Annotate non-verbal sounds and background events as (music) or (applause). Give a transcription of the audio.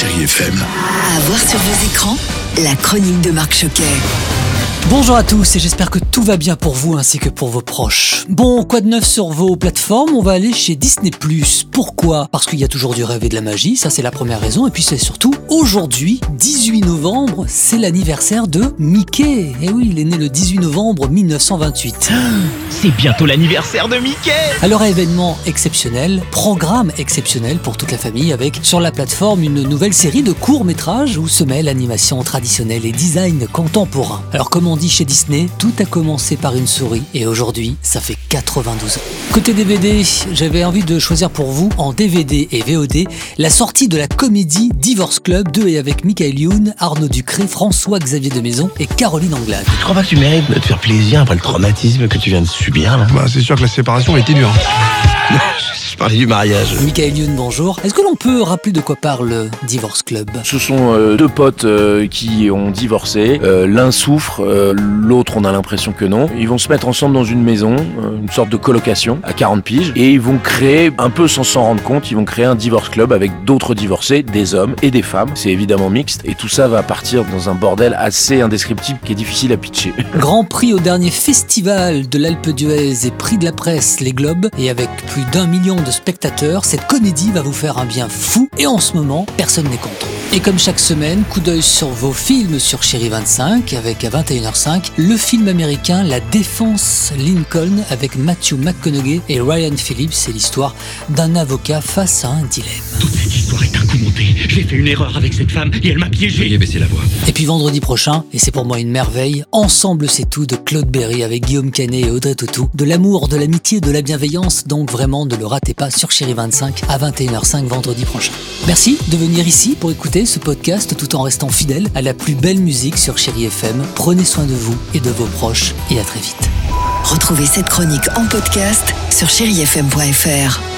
Chérie FM. À voir sur vos écrans, la chronique de Marc Choquet. Bonjour à tous et j'espère que tout va bien pour vous ainsi que pour vos proches. Bon, quoi de neuf sur vos plateformes? On va aller chez Disney+. Pourquoi? Parce qu'il y a toujours du rêve et de la magie, ça c'est la première raison. Et puis c'est surtout, aujourd'hui, 18 novembre, c'est l'anniversaire de Mickey. Et oui, il est né le 18 novembre 1928. (gasps) C'est bientôt l'anniversaire de Mickey Alors événement exceptionnel, programme exceptionnel pour toute la famille avec sur la plateforme une nouvelle série de courts-métrages où se mêlent animation traditionnelle et design contemporain. Alors comme on dit chez Disney, tout a commencé par une souris et aujourd'hui ça fait 92 ans. Côté DVD, j'avais envie de choisir pour vous en DVD et VOD la sortie de la comédie Divorce Club 2 et avec Michael Youn, Arnaud Ducré, François-Xavier de Maison et Caroline Anglade. Tu crois pas que tu mérites de te faire plaisir après le traumatisme que tu viens de subir là? Bah, c'est sûr que la séparation était dure. Parlais du mariage. Michael Youn, bonjour. Est-ce que l'on peut rappeler de quoi parle Divorce Club? Ce sont euh, deux potes euh, qui ont divorcé. Euh, L'un souffre, euh, l'autre on a l'impression que non. Ils vont se mettre ensemble dans une maison, euh, une sorte de colocation à 40 piges, et ils vont créer, un peu sans s'en rendre compte, ils vont créer un divorce club avec d'autres divorcés, des hommes et des femmes. C'est évidemment mixte, et tout ça va partir dans un bordel assez indescriptible qui est difficile à pitcher. (laughs) Grand prix au dernier festival de l'Alpe d'Huez et prix de la presse Les Globes. Et avec plus d'un million de spectateurs, cette comédie va vous faire un bien fou. Et en ce moment, personne n'est content. Et comme chaque semaine, coup d'œil sur vos films sur Chéri 25 avec à 21h05 le film américain La Défense Lincoln avec Matthew McConaughey et Ryan Phillips. C'est l'histoire d'un avocat face à un dilemme. Toute cette histoire est un coup monté. J'ai fait une erreur avec cette femme et elle m'a piégé. Veuillez baisser la voix. Et puis vendredi prochain, et c'est pour moi une merveille, Ensemble c'est tout de Claude Berry avec Guillaume Canet et Audrey Tautou. De l'amour, de l'amitié, de la bienveillance, donc vraiment ne le ratez sur Chéri 25 à 21h05 vendredi prochain. Merci de venir ici pour écouter ce podcast tout en restant fidèle à la plus belle musique sur Chéri FM. Prenez soin de vous et de vos proches et à très vite. Retrouvez cette chronique en podcast sur chérifm.fr.